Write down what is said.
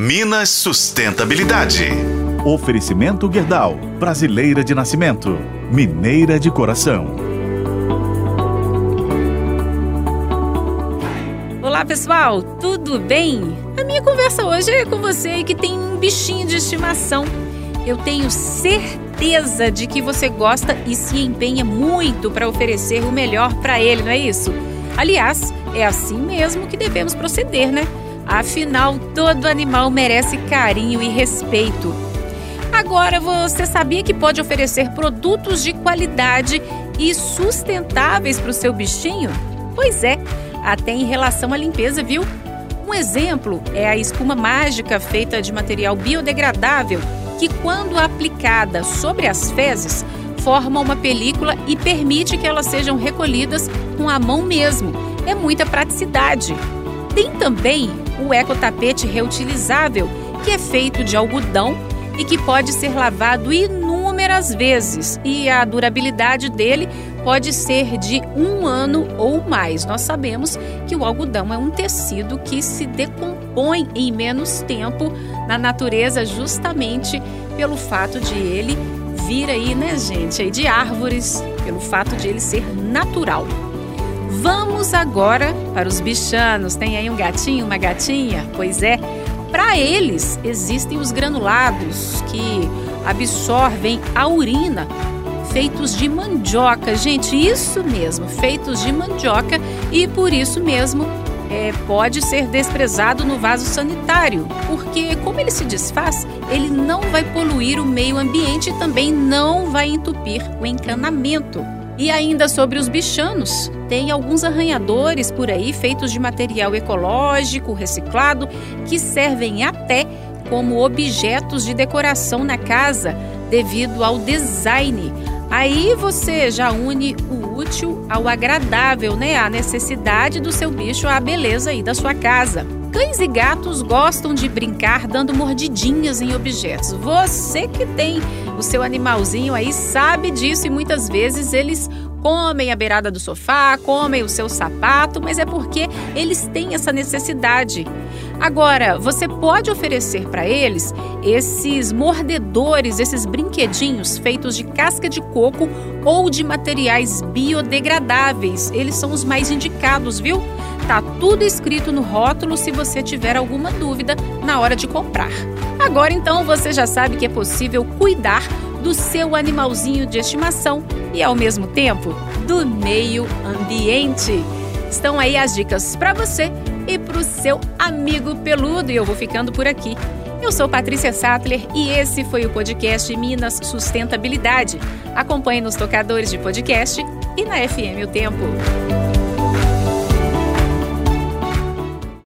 Minas Sustentabilidade. Oferecimento Guerdal, brasileira de nascimento, mineira de coração. Olá pessoal, tudo bem? A minha conversa hoje é com você que tem um bichinho de estimação. Eu tenho certeza de que você gosta e se empenha muito para oferecer o melhor para ele, não é isso? Aliás, é assim mesmo que devemos proceder, né? Afinal, todo animal merece carinho e respeito. Agora, você sabia que pode oferecer produtos de qualidade e sustentáveis para o seu bichinho? Pois é, até em relação à limpeza, viu? Um exemplo é a espuma mágica feita de material biodegradável que, quando aplicada sobre as fezes, forma uma película e permite que elas sejam recolhidas com a mão mesmo. É muita praticidade. Tem também o ecotapete reutilizável, que é feito de algodão e que pode ser lavado inúmeras vezes. E a durabilidade dele pode ser de um ano ou mais. Nós sabemos que o algodão é um tecido que se decompõe em menos tempo na natureza, justamente pelo fato de ele vir aí, né, gente, aí de árvores, pelo fato de ele ser natural. Vamos agora para os bichanos. Tem aí um gatinho, uma gatinha? Pois é, para eles existem os granulados que absorvem a urina, feitos de mandioca. Gente, isso mesmo, feitos de mandioca e por isso mesmo é, pode ser desprezado no vaso sanitário, porque como ele se desfaz, ele não vai poluir o meio ambiente e também não vai entupir o encanamento. E ainda sobre os bichanos, tem alguns arranhadores por aí feitos de material ecológico, reciclado, que servem até como objetos de decoração na casa devido ao design. Aí você já une o útil ao agradável, né? A necessidade do seu bicho à beleza aí da sua casa. Cães e gatos gostam de brincar dando mordidinhas em objetos. Você que tem o seu animalzinho aí sabe disso e muitas vezes eles comem a beirada do sofá, comem o seu sapato, mas é porque eles têm essa necessidade. Agora, você pode oferecer para eles esses mordedores, esses brinquedinhos feitos de casca de coco ou de materiais biodegradáveis. Eles são os mais indicados, viu? Tá tudo escrito no rótulo se você tiver alguma dúvida na hora de comprar. Agora então você já sabe que é possível cuidar do seu animalzinho de estimação e ao mesmo tempo do meio ambiente. Estão aí as dicas para você e para o seu amigo peludo e eu vou ficando por aqui. Eu sou Patrícia Sattler e esse foi o podcast Minas Sustentabilidade. Acompanhe nos tocadores de podcast e na FM O Tempo.